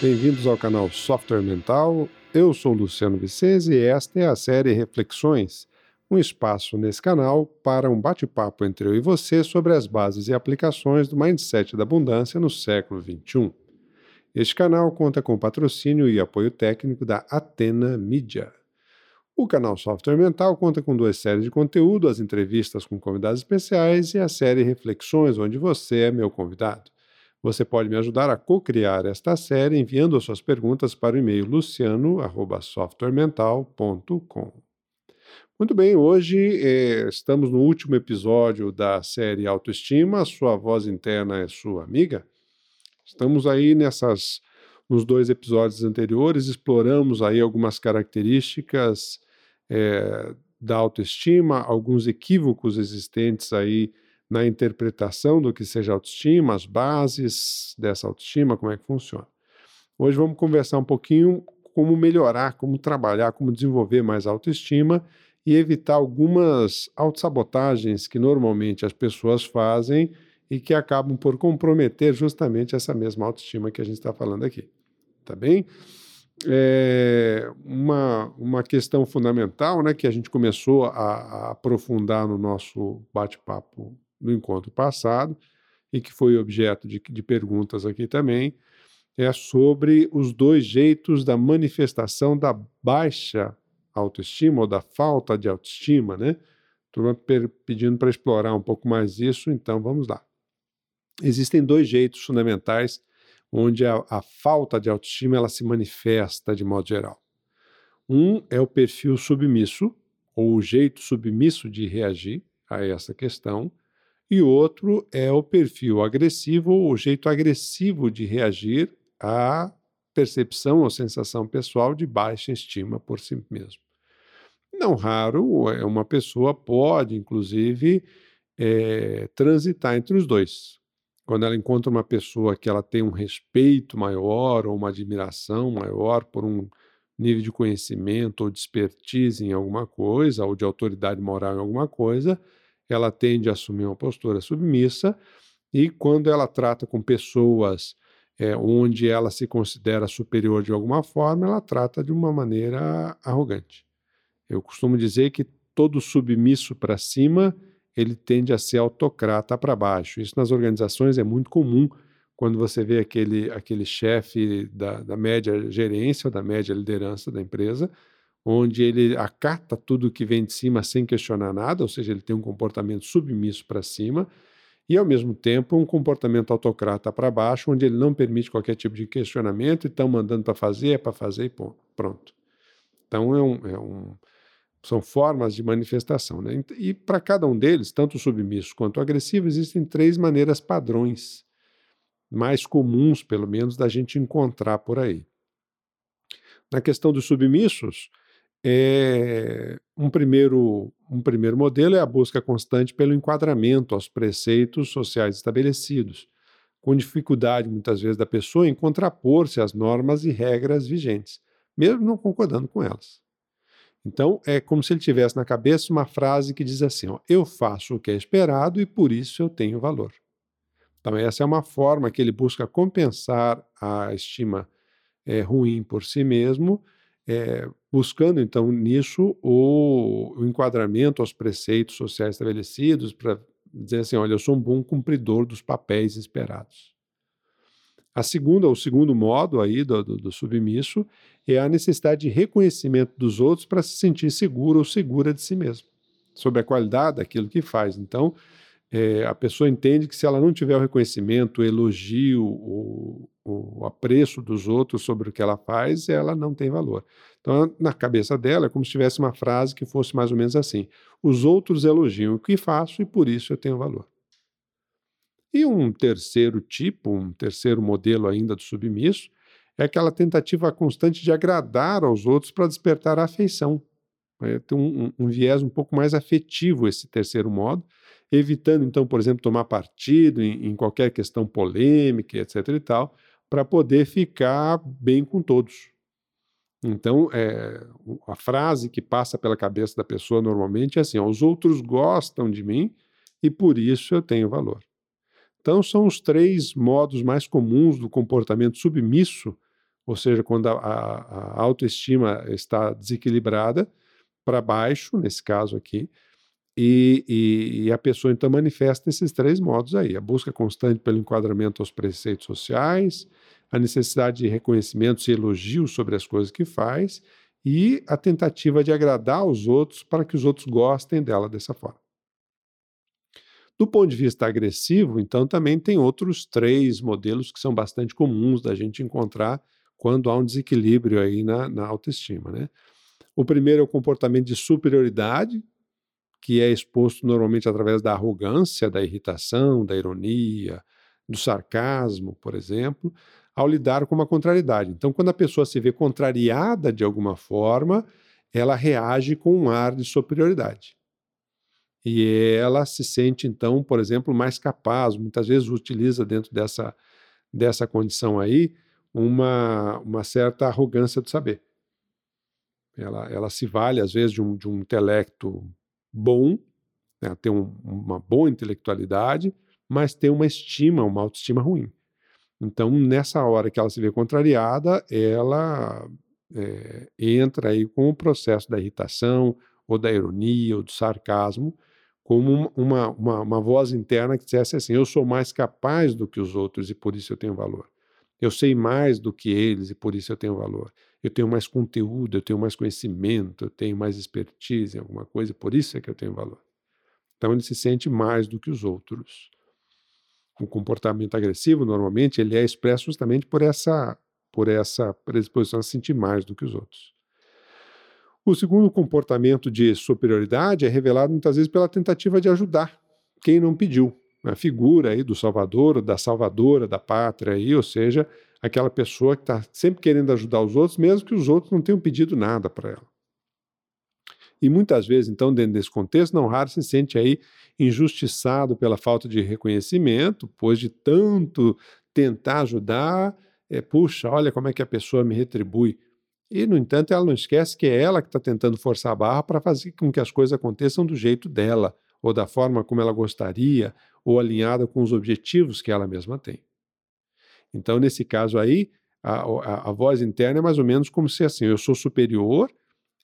Bem-vindos ao canal Software Mental. Eu sou Luciano Vicenzi e esta é a série Reflexões, um espaço nesse canal para um bate-papo entre eu e você sobre as bases e aplicações do mindset da abundância no século XXI. Este canal conta com patrocínio e apoio técnico da Atena Media. O canal Software Mental conta com duas séries de conteúdo, as entrevistas com convidados especiais e a série Reflexões, onde você é meu convidado. Você pode me ajudar a co-criar esta série enviando as suas perguntas para o e-mail luciano@softwaremental.com. Muito bem, hoje eh, estamos no último episódio da série Autoestima. Sua voz interna é sua amiga. Estamos aí nessas nos dois episódios anteriores exploramos aí algumas características é, da autoestima, alguns equívocos existentes aí na interpretação do que seja autoestima, as bases dessa autoestima, como é que funciona. Hoje vamos conversar um pouquinho como melhorar, como trabalhar, como desenvolver mais autoestima e evitar algumas autossabotagens que normalmente as pessoas fazem e que acabam por comprometer justamente essa mesma autoestima que a gente está falando aqui. Tá bem? é, uma, uma questão fundamental né, que a gente começou a, a aprofundar no nosso bate-papo no encontro passado e que foi objeto de, de perguntas aqui também, é sobre os dois jeitos da manifestação da baixa autoestima ou da falta de autoestima, né? Estou pedindo para explorar um pouco mais isso, então vamos lá. Existem dois jeitos fundamentais onde a, a falta de autoestima ela se manifesta de modo geral. Um é o perfil submisso, ou o jeito submisso de reagir a essa questão, e outro é o perfil agressivo, o jeito agressivo de reagir à percepção ou sensação pessoal de baixa estima por si mesmo. Não raro, é, uma pessoa pode, inclusive, é, transitar entre os dois quando ela encontra uma pessoa que ela tem um respeito maior ou uma admiração maior por um nível de conhecimento ou de expertise em alguma coisa, ou de autoridade moral em alguma coisa, ela tende a assumir uma postura submissa, e quando ela trata com pessoas é, onde ela se considera superior de alguma forma, ela trata de uma maneira arrogante. Eu costumo dizer que todo submisso para cima ele tende a ser autocrata para baixo. Isso nas organizações é muito comum quando você vê aquele, aquele chefe da, da média gerência ou da média liderança da empresa, onde ele acata tudo que vem de cima sem questionar nada, ou seja, ele tem um comportamento submisso para cima, e ao mesmo tempo um comportamento autocrata para baixo, onde ele não permite qualquer tipo de questionamento e estão mandando para fazer, é para fazer e pronto. Então é um, é um são formas de manifestação. Né? E para cada um deles, tanto submisso quanto agressivo, existem três maneiras padrões, mais comuns, pelo menos, da gente encontrar por aí. Na questão dos submissos, é, um, primeiro, um primeiro modelo é a busca constante pelo enquadramento aos preceitos sociais estabelecidos, com dificuldade, muitas vezes, da pessoa em contrapor-se às normas e regras vigentes, mesmo não concordando com elas. Então, é como se ele tivesse na cabeça uma frase que diz assim: ó, Eu faço o que é esperado e por isso eu tenho valor. Então, essa é uma forma que ele busca compensar a estima é, ruim por si mesmo, é, buscando então nisso o, o enquadramento aos preceitos sociais estabelecidos, para dizer assim: olha, eu sou um bom cumpridor dos papéis esperados. A segunda, o segundo modo aí do, do, do submisso é a necessidade de reconhecimento dos outros para se sentir seguro ou segura de si mesmo, sobre a qualidade daquilo que faz. Então, é, a pessoa entende que se ela não tiver o reconhecimento, o elogio, o, o apreço dos outros sobre o que ela faz, ela não tem valor. Então, na cabeça dela, é como se tivesse uma frase que fosse mais ou menos assim: os outros elogiam o que faço e por isso eu tenho valor. E um terceiro tipo, um terceiro modelo ainda do submisso, é aquela tentativa constante de agradar aos outros para despertar a afeição. É, tem um, um, um, viés um pouco mais afetivo esse terceiro modo, evitando, então, por exemplo, tomar partido em, em qualquer questão polêmica, etc. e tal, para poder ficar bem com todos. Então, é, a frase que passa pela cabeça da pessoa normalmente é assim: ó, os outros gostam de mim e por isso eu tenho valor. Então, são os três modos mais comuns do comportamento submisso ou seja, quando a, a, a autoestima está desequilibrada para baixo, nesse caso aqui, e, e, e, a pessoa então manifesta esses três modos aí: a busca constante pelo enquadramento aos preceitos sociais, a necessidade de reconhecimento e elogios sobre as coisas que faz, e a tentativa de agradar os outros para que os outros gostem dela dessa forma. Do ponto de vista agressivo, então, também tem outros três modelos que são bastante comuns da gente encontrar quando há um desequilíbrio aí na, na autoestima. Né? O primeiro é o comportamento de superioridade, que é exposto normalmente através da arrogância, da irritação, da ironia, do sarcasmo, por exemplo, ao lidar com uma contrariedade. Então, quando a pessoa se vê contrariada de alguma forma, ela reage com um ar de superioridade. E ela se sente, então, por exemplo, mais capaz, muitas vezes utiliza dentro dessa, dessa condição aí uma, uma certa arrogância do saber. Ela, ela se vale, às vezes, de um, de um intelecto bom, né, tem um, uma boa intelectualidade, mas tem uma estima, uma autoestima ruim. Então, nessa hora que ela se vê contrariada, ela é, entra aí com o processo da irritação, ou da ironia, ou do sarcasmo, como uma, uma, uma voz interna que dissesse assim: eu sou mais capaz do que os outros e por isso eu tenho valor. Eu sei mais do que eles e por isso eu tenho valor. Eu tenho mais conteúdo, eu tenho mais conhecimento, eu tenho mais expertise em alguma coisa por isso é que eu tenho valor. Então ele se sente mais do que os outros. O comportamento agressivo, normalmente, ele é expresso justamente por essa, por essa predisposição a se sentir mais do que os outros. O segundo comportamento de superioridade é revelado muitas vezes pela tentativa de ajudar quem não pediu. A figura aí do salvador, da salvadora da pátria, aí, ou seja, aquela pessoa que está sempre querendo ajudar os outros, mesmo que os outros não tenham pedido nada para ela. E muitas vezes, então, dentro desse contexto, não raro se sente aí injustiçado pela falta de reconhecimento, pois de tanto tentar ajudar, é, puxa, olha como é que a pessoa me retribui. E, no entanto, ela não esquece que é ela que está tentando forçar a barra para fazer com que as coisas aconteçam do jeito dela, ou da forma como ela gostaria, ou alinhada com os objetivos que ela mesma tem. Então, nesse caso aí, a, a, a voz interna é mais ou menos como se assim: eu sou superior,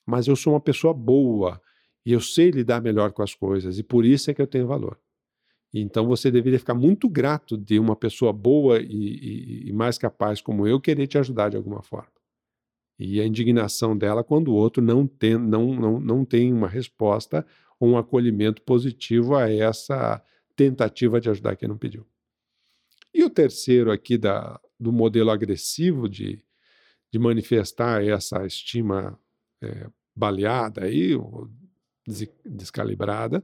mas eu sou uma pessoa boa, e eu sei lidar melhor com as coisas, e por isso é que eu tenho valor. Então você deveria ficar muito grato de uma pessoa boa e, e, e mais capaz como eu querer te ajudar de alguma forma. E a indignação dela quando o outro não tem, não, não, não tem uma resposta ou um acolhimento positivo a essa tentativa de ajudar quem não pediu. E o terceiro aqui da, do modelo agressivo de, de manifestar essa estima é, baleada aí, descalibrada,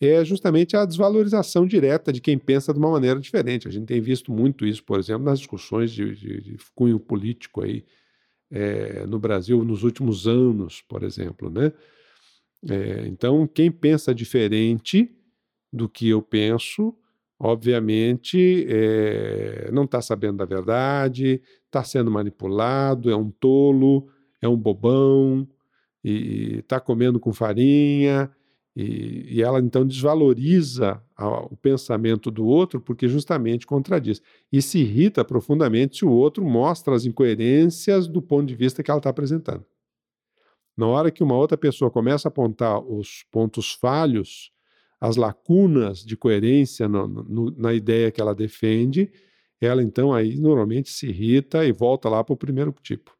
é justamente a desvalorização direta de quem pensa de uma maneira diferente. A gente tem visto muito isso, por exemplo, nas discussões de, de, de cunho político aí, é, no Brasil nos últimos anos, por exemplo, né? É, então, quem pensa diferente do que eu penso, obviamente, é, não está sabendo da verdade, está sendo manipulado, é um tolo, é um bobão, e está comendo com farinha, e, e, ela então desvaloriza a, o pensamento do outro porque justamente contradiz. E se irrita profundamente se o outro mostra as incoerências do ponto de vista que ela está apresentando. Na hora que uma outra pessoa começa a apontar os pontos falhos, as lacunas de coerência no, no, na ideia que ela defende, ela então aí normalmente se irrita e volta lá para o primeiro tipo.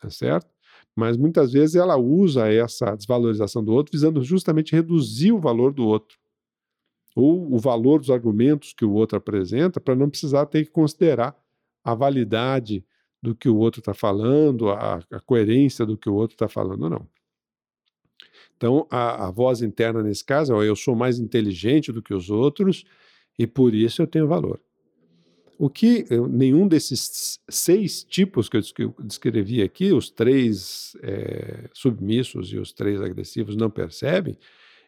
Tá certo? Mas muitas vezes ela usa essa desvalorização do outro visando justamente reduzir o valor do outro. Ou o valor dos argumentos que o outro apresenta, para não precisar ter que considerar a validade do que o outro está falando, a, a, coerência do que o outro está falando, não. Então, a, a, voz interna nesse caso é: eu sou mais inteligente do que os outros e por isso eu tenho valor. O que nenhum desses seis tipos que eu descrevi aqui, os três é, submissos e os três agressivos, não percebem,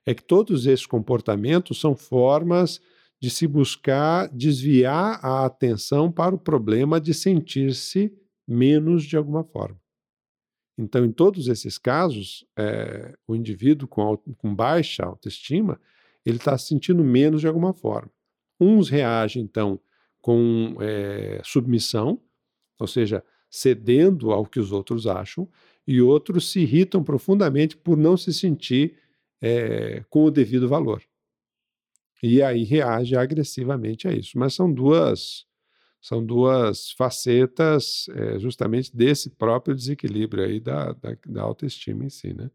é que todos esses comportamentos são formas de se buscar desviar a atenção para o problema de sentir-se menos de alguma forma. Então, em todos esses casos, é, o indivíduo com, com baixa autoestima, ele está se sentindo menos de alguma forma. Uns reagem, então, com é, submissão, ou seja, cedendo ao que os outros acham, e outros se irritam profundamente por não se sentir é, com o devido valor. E aí reage agressivamente a isso. Mas são duas são duas facetas é, justamente desse próprio desequilíbrio aí da, da, da autoestima em si, né?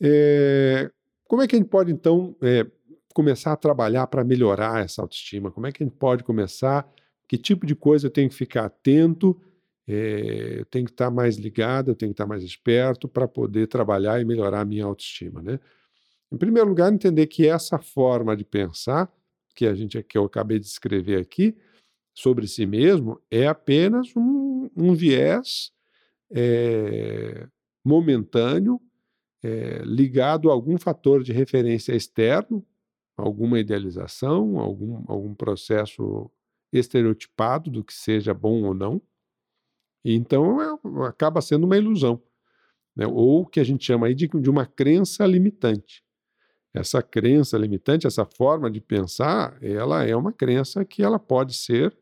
É, como é que a gente pode, então, é, começar a trabalhar para melhorar essa autoestima? Como é que a gente pode começar? Que tipo de coisa eu tenho que ficar atento? Eu tenho que estar mais ligado, eu tenho que estar mais esperto para poder trabalhar e melhorar a minha autoestima, né? Em primeiro lugar, entender que essa forma de pensar que a gente que eu acabei de escrever aqui sobre si mesmo é apenas um, um viés é, momentâneo é, ligado a algum fator de referência externo, alguma idealização, algum, algum processo estereotipado do que seja bom ou não. Então é, acaba sendo uma ilusão, né? ou o que a gente chama aí de, de uma crença limitante. Essa crença limitante, essa forma de pensar, ela é uma crença que ela pode ser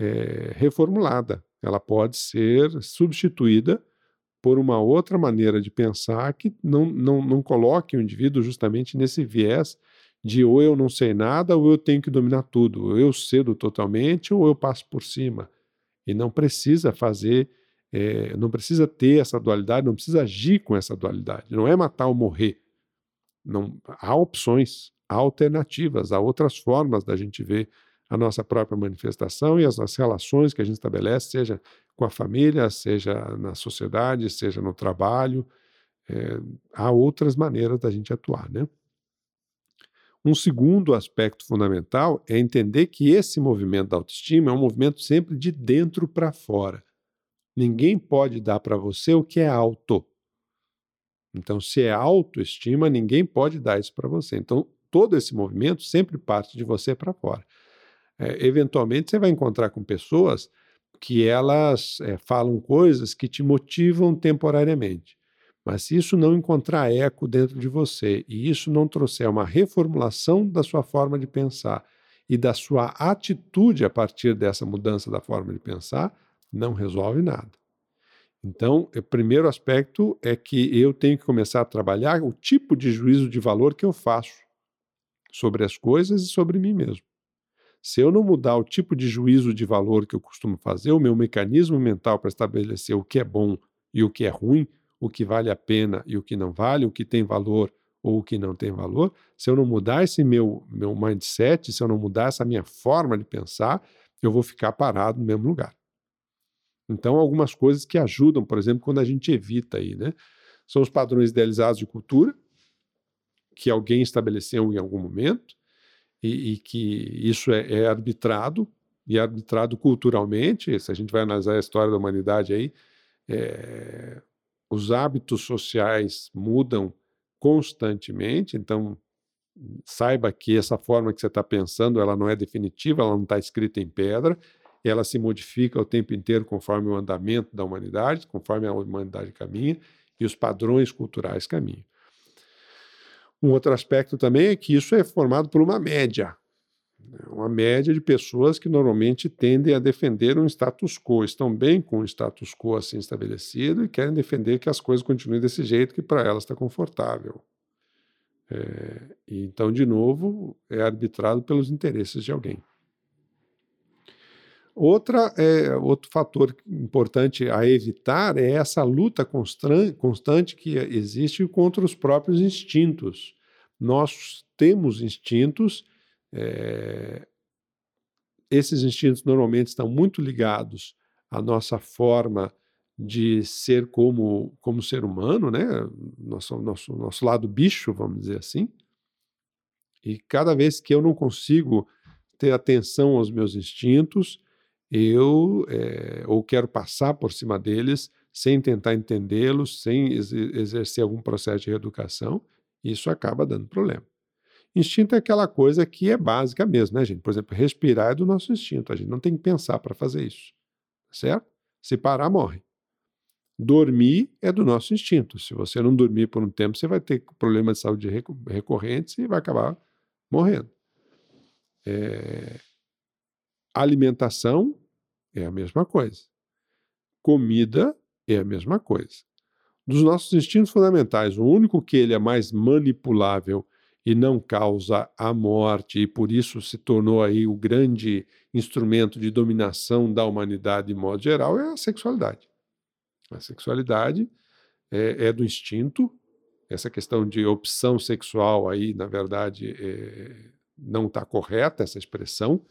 é, reformulada, ela pode ser substituída por uma outra maneira de pensar que não, não, não coloque o indivíduo justamente nesse viés de ou eu não sei nada ou eu tenho que dominar tudo, ou eu cedo totalmente ou eu passo por cima. E não precisa fazer, é, não precisa ter essa dualidade, não precisa agir com essa dualidade. Não é matar ou morrer. Não, há opções, há alternativas, há outras formas da gente ver a nossa própria manifestação e as nossas relações que a gente estabelece, seja com a família, seja na sociedade, seja no trabalho. É, há outras maneiras da gente atuar, né? Um segundo aspecto fundamental é entender que esse movimento da autoestima é um movimento sempre de dentro para fora. Ninguém pode dar para você o que é auto. Então, se é autoestima, ninguém pode dar isso para você. Então, todo esse movimento sempre parte de você para fora. É, eventualmente, você vai encontrar com pessoas que elas é, falam coisas que te motivam temporariamente. Mas se isso não encontrar eco dentro de você e isso não trouxer uma reformulação da sua forma de pensar e da sua atitude a partir dessa mudança da forma de pensar, não resolve nada. Então, o primeiro aspecto é que eu tenho que começar a trabalhar o tipo de juízo de valor que eu faço sobre as coisas e sobre mim mesmo. Se eu não mudar o tipo de juízo de valor que eu costumo fazer, o meu mecanismo mental para estabelecer o que é bom e o que é ruim, o que vale a pena e o que não vale, o que tem valor ou o que não tem valor, se eu não mudar esse meu, meu mindset, se eu não mudar essa minha forma de pensar, eu vou ficar parado no mesmo lugar. Então, algumas coisas que ajudam, por exemplo, quando a gente evita aí, né? São os padrões idealizados de cultura, que alguém estabeleceu em algum momento, e, e que isso é, é, arbitrado, e é arbitrado culturalmente. Se a gente vai analisar a história da humanidade aí, é, os hábitos sociais mudam constantemente, então saiba que essa forma que você está pensando, ela não é definitiva, ela não está escrita em pedra, ela se modifica o tempo inteiro conforme o andamento da humanidade, conforme a humanidade caminha e os padrões culturais caminham. Um outro aspecto também é que isso é formado por uma média, né, uma média de pessoas que normalmente tendem a defender um status quo, estão bem com o status quo assim estabelecido e querem defender que as coisas continuem desse jeito que para elas está confortável. É, então, de novo, é arbitrado pelos interesses de alguém. Outra, é, outro fator importante a evitar é essa luta constante que existe contra os próprios instintos. Nós temos instintos, é, esses instintos normalmente estão muito ligados à nossa forma de ser como, como ser humano, né? nosso, nosso, nosso lado bicho, vamos dizer assim. E cada vez que eu não consigo ter atenção aos meus instintos, eu é, ou quero passar por cima deles sem tentar entendê-los, sem exercer algum processo de reeducação, isso acaba dando problema. Instinto é aquela coisa que é básica mesmo, né, gente? Por exemplo, respirar é do nosso instinto, a gente não tem que pensar para fazer isso, certo? Se parar, morre. Dormir é do nosso instinto. Se você não dormir por um tempo, você vai ter problemas de saúde recorrentes e vai acabar morrendo. É... Alimentação é a mesma coisa. Comida é a mesma coisa. Dos nossos instintos fundamentais, o único que ele é mais manipulável e não causa a morte, e por isso se tornou aí o grande instrumento de dominação da humanidade de modo geral, é a sexualidade. A sexualidade é, é do instinto, essa questão de opção sexual aí, na verdade, é, não está correta essa expressão,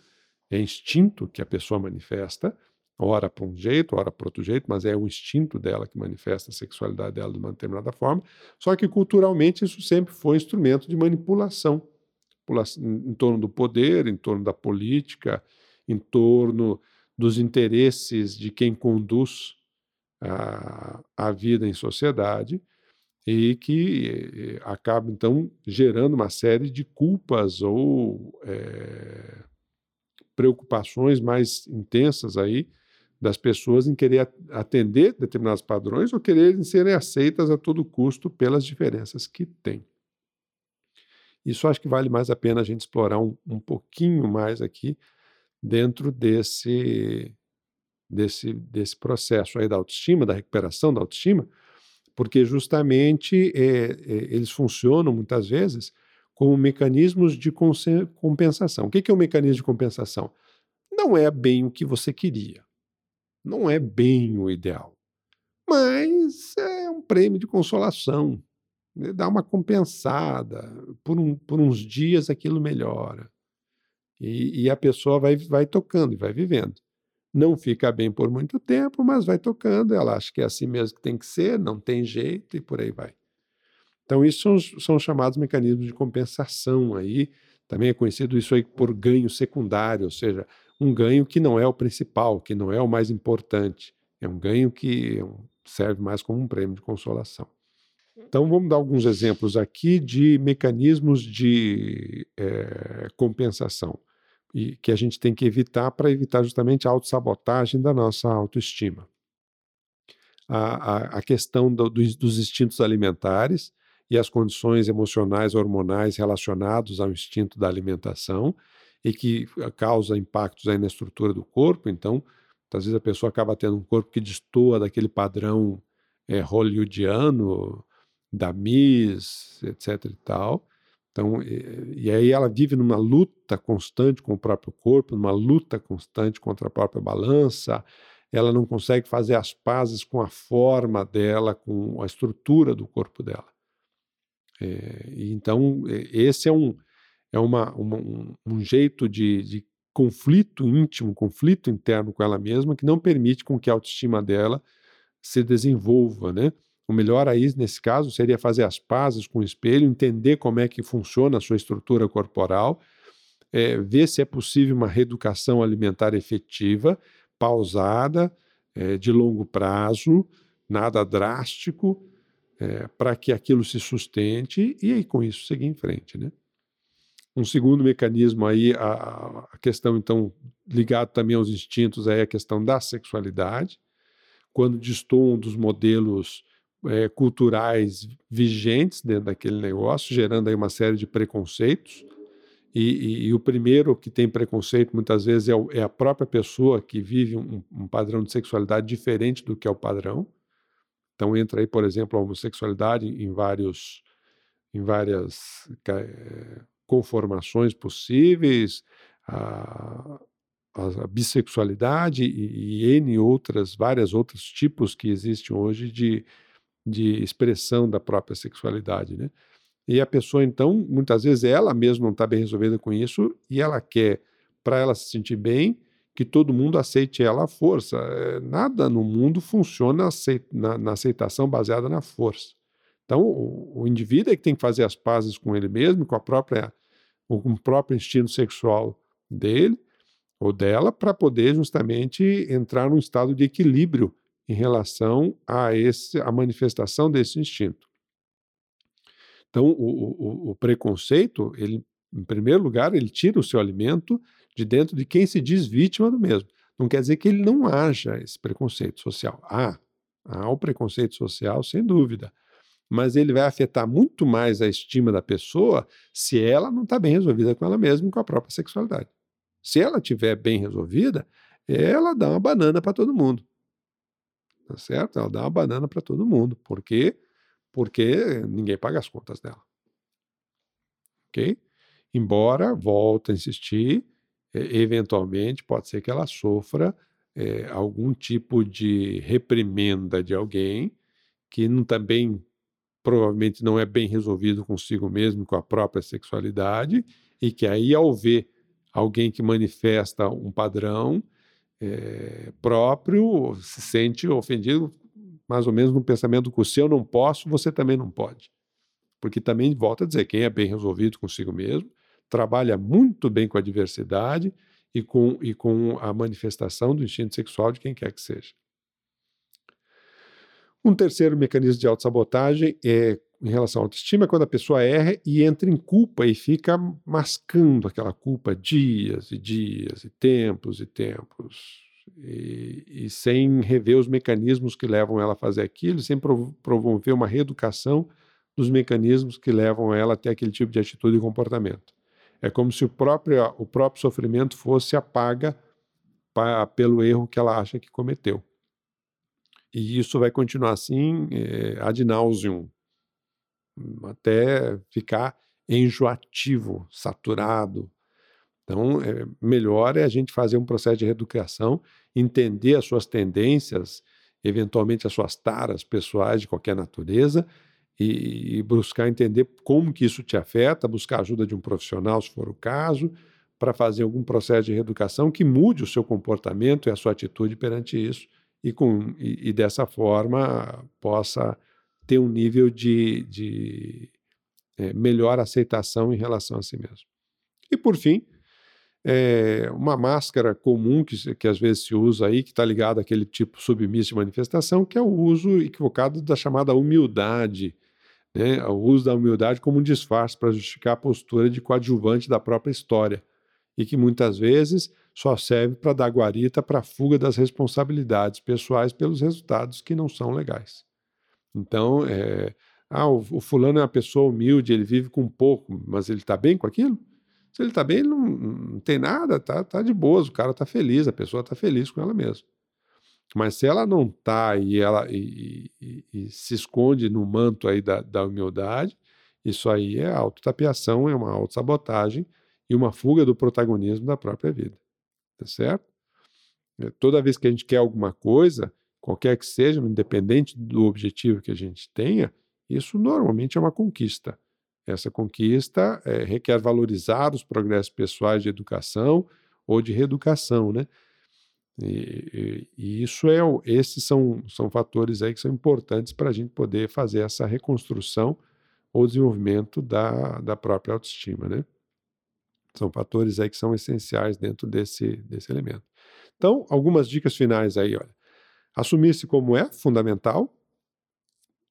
é instinto que a pessoa manifesta, ora para um jeito, ora para outro jeito, mas é o instinto dela que manifesta a sexualidade dela de uma determinada forma. Só que culturalmente isso sempre foi instrumento de manipulação em torno do poder, em torno da política, em torno dos interesses de quem conduz a, a vida em sociedade e que eh, acaba então gerando uma série de culpas ou é, preocupações mais intensas aí das pessoas em querer atender determinados padrões ou quererem serem aceitas a todo custo pelas diferenças que têm. Isso acho que vale mais a pena a gente explorar um, um pouquinho mais aqui dentro desse, desse, desse processo aí da autoestima, da recuperação da autoestima, porque justamente é, é, eles funcionam muitas vezes como mecanismos de compensação. O que é um mecanismo de compensação? Não é bem o que você queria não é bem o ideal, mas é um prêmio de consolação. Né? Dá uma compensada, por, um, por uns dias aquilo melhora. E, e a pessoa vai, vai tocando e vai vivendo. Não fica bem por muito tempo, mas vai tocando. Ela acha que é assim mesmo que tem que ser, não tem jeito e por aí vai. Então, isso são, são chamados mecanismos de compensação aí. Também é conhecido isso aí por ganho secundário, ou seja, um ganho que não é o principal, que não é o mais importante. É um ganho que serve mais como um prêmio de consolação. Então, vamos dar alguns exemplos aqui de mecanismos de é, compensação e que a gente tem que evitar para evitar justamente a autossabotagem da nossa autoestima. A, a, a questão do, dos, dos instintos alimentares e as condições emocionais hormonais relacionados ao instinto da alimentação, e que eh, causa impactos aí na estrutura do corpo. Então, às vezes a pessoa acaba tendo um corpo que destoa daquele padrão é, hollywoodiano, da Miss, etc e tal. Então, e, e, aí ela vive numa luta constante com o próprio corpo, numa luta constante contra a própria balança. Ela não consegue fazer as pazes com a forma dela, com a estrutura do corpo dela. É, então, esse é um, é uma, uma um, um, jeito de, de conflito íntimo, conflito interno com ela mesma, que não permite com que a autoestima dela se desenvolva, né? O melhor aí, nesse caso, seria fazer as pazes com o espelho, entender como é que funciona a sua estrutura corporal, é, ver se é possível uma reeducação alimentar efetiva, pausada, é, de longo prazo, nada drástico, é, para que aquilo se sustente e aí com isso seguir em frente, né? Um segundo mecanismo aí, a, a questão então ligado também aos instintos, é a questão da sexualidade, quando destoam dos modelos é, culturais vigentes dentro daquele negócio, gerando aí uma série de preconceitos. E, e, e o primeiro que tem preconceito muitas vezes é, o, é a própria pessoa que vive um, um, padrão de sexualidade diferente do que é o padrão. Então entra aí, por exemplo, a homossexualidade em vários, em várias é, conformações possíveis, a, a bissexualidade e, e N outras, várias outros tipos que existem hoje de, de expressão da própria sexualidade, né? E a pessoa, então, muitas vezes ela mesma não está bem resolvida com isso e ela quer, para ela se sentir bem, que todo mundo aceite ela à força. É, nada no mundo funciona na, aceitação baseada na força. Então, o, o, indivíduo é que tem que fazer as pazes com ele mesmo, com a própria com o próprio instinto sexual dele ou dela para poder justamente entrar num estado de equilíbrio em relação a esse a manifestação desse instinto. Então, o, o, o preconceito, ele, em primeiro lugar, ele tira o seu alimento de dentro de quem se diz vítima do mesmo. Não quer dizer que ele não haja esse preconceito social. Há, há o preconceito social, sem dúvida mas ele vai afetar muito mais a estima da pessoa se ela não está bem resolvida com ela mesma e com a própria sexualidade. Se ela estiver bem resolvida, ela dá uma banana para todo mundo. tá certo? Ela dá uma banana para todo mundo. Por quê? Porque ninguém paga as contas dela. Ok? Embora, volto a insistir, eventualmente pode ser que ela sofra é, algum tipo de reprimenda de alguém que não, também provavelmente não é bem resolvido consigo mesmo, com a própria sexualidade, e que aí, ao ver alguém que manifesta um padrão é, próprio, se sente ofendido, mais ou menos no pensamento que se eu não posso, você também não pode. Porque também, volta a dizer, quem é bem resolvido consigo mesmo, trabalha muito bem com a diversidade e com, e com a manifestação do instinto sexual de quem quer que seja. Um terceiro mecanismo de autossabotagem é em relação à autoestima, é quando a pessoa erra e entra em culpa e fica mascando aquela culpa dias e dias e tempos e tempos. E, e sem rever os mecanismos que levam ela a fazer aquilo, sem promover uma reeducação dos mecanismos que levam ela até aquele tipo de atitude e comportamento. É como se o próprio, o próprio sofrimento fosse a paga pa, pelo erro que ela acha que cometeu. E isso vai continuar assim é, ad nauseum, até ficar enjoativo, saturado. Então, é, melhor é a gente fazer um processo de reeducação, entender as suas tendências, eventualmente as suas taras pessoais de qualquer natureza, e, e, buscar entender como que isso te afeta, buscar ajuda de um profissional, se for o caso, para fazer algum processo de reeducação que mude o seu comportamento e a sua atitude perante isso, e, com, e, e dessa forma possa ter um nível de, de é, melhor aceitação em relação a si mesmo. E por fim, é, uma máscara comum que, que às vezes se usa aí, que está ligada àquele tipo submisso de manifestação, que é o uso equivocado da chamada humildade, né, o uso da humildade como um disfarce para justificar a postura de coadjuvante da própria história, e que muitas vezes só serve para dar guarita para a fuga das responsabilidades pessoais pelos resultados que não são legais. Então, é, ah, o, o, fulano é uma pessoa humilde, ele vive com pouco, mas ele está bem com aquilo? Se ele está bem, ele não, não, tem nada, tá, tá de boas, o cara está feliz, a pessoa está feliz com ela mesma. Mas se ela não está e ela e, e, e, se esconde no manto aí da, da humildade, isso aí é autotapiação, é uma autossabotagem e uma fuga do protagonismo da própria vida. Tá certo? É, toda vez que a gente quer alguma coisa, qualquer que seja, independente do objetivo que a gente tenha, isso normalmente é uma conquista. Essa conquista é, requer valorizar os progressos pessoais de educação ou de reeducação, né? E, e, e, isso é, esses são, são fatores aí que são importantes para a gente poder fazer essa reconstrução ou desenvolvimento da, da própria autoestima, né? São fatores aí que são essenciais dentro desse, desse elemento. Então, algumas dicas finais aí, olha. Assumir-se como é, fundamental.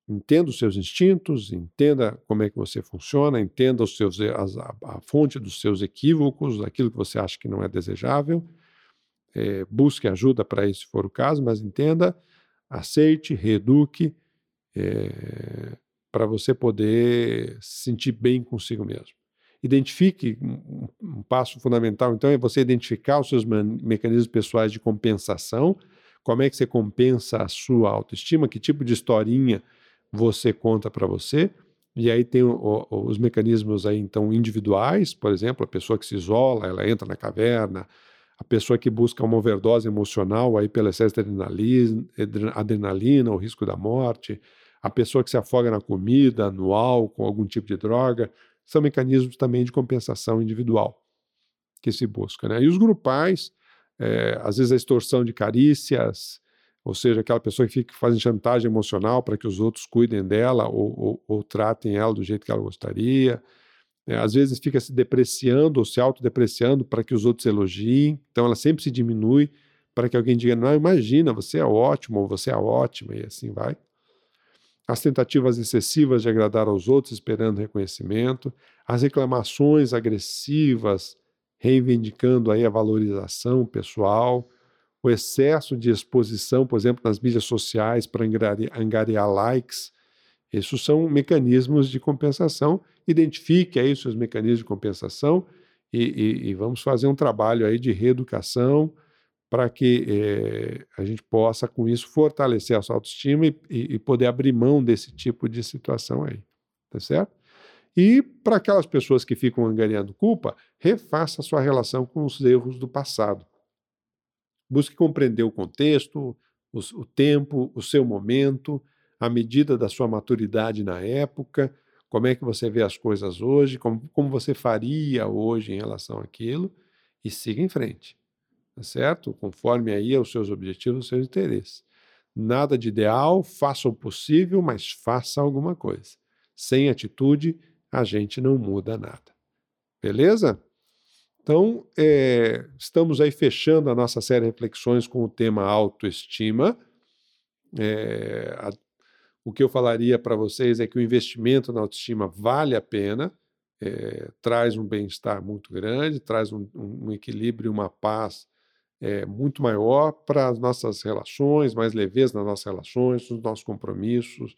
Entenda os seus instintos, entenda como é que você funciona, entenda os seus, a, a fonte dos seus equívocos, aquilo que você acha que não é desejável é, busque ajuda para isso, se for o caso, mas entenda, aceite, reeduque, é, para você poder se sentir bem consigo mesmo. Identifique, um, um, passo fundamental, então, é você identificar os seus mecanismos pessoais de compensação, como é que você compensa a sua autoestima, que tipo de historinha você conta para você, e aí tem o, o, os mecanismos aí, então, individuais, por exemplo, a pessoa que se isola, ela entra na caverna, a pessoa que busca uma overdose emocional aí pelo excesso de adrenalina, adrenalina, o risco da morte, a pessoa que se afoga na comida, no álcool, algum tipo de droga, são mecanismos também de compensação individual que se busca. Né? E os grupais, é, às vezes a extorsão de carícias, ou seja, aquela pessoa que fica fazendo chantagem emocional para que os outros cuidem dela ou, ou, ou tratem ela do jeito que ela gostaria, é, às vezes fica se depreciando ou se autodepreciando para que os outros elogiem, então ela sempre se diminui para que alguém diga: Não, imagina, você é ótimo ou você é ótima, e assim vai. As tentativas excessivas de agradar aos outros esperando reconhecimento, as reclamações agressivas reivindicando aí a valorização pessoal, o excesso de exposição, por exemplo, nas mídias sociais para angariar likes, esses são mecanismos de compensação. Identifique aí seus mecanismos de compensação e, e, e vamos fazer um trabalho aí de reeducação para que é, a gente possa, com isso, fortalecer a sua autoestima e, e, e poder abrir mão desse tipo de situação aí. Tá certo? E para aquelas pessoas que ficam angariando culpa, refaça a sua relação com os erros do passado. Busque compreender o contexto, os, o tempo, o seu momento, a medida da sua maturidade na época, como é que você vê as coisas hoje, como, como você faria hoje em relação àquilo, e siga em frente, tá certo? Conforme aí os seus objetivos, os seus interesses. Nada de ideal, faça o possível, mas faça alguma coisa. Sem atitude, a gente não muda nada. Beleza? Então, é, estamos aí fechando a nossa série de reflexões com o tema autoestima. É, o que eu falaria para vocês é que o investimento na autoestima vale a pena, é, traz um bem-estar muito grande, traz um, um equilíbrio, uma paz é, muito maior para as nossas relações, mais leveza nas nossas relações, nos nossos compromissos,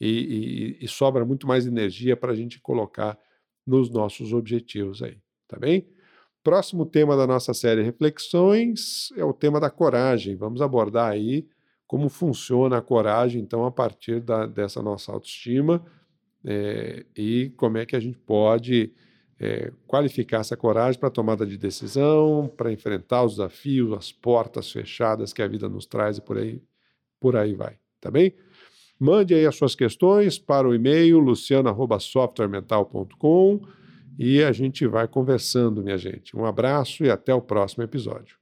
e, e, e sobra muito mais energia para a gente colocar nos nossos objetivos aí, tá bem? Próximo tema da nossa série Reflexões é o tema da coragem. Vamos abordar aí como funciona a coragem, então, a partir da, dessa nossa autoestima é, e como é que a gente pode é, qualificar essa coragem para tomada de decisão, para enfrentar os desafios, as portas fechadas que a vida nos traz e por aí, por aí vai, tá bem? Mande aí as suas questões para o e-mail luciano@softwaremental.com e a gente vai conversando, minha gente. Um abraço e até o próximo episódio.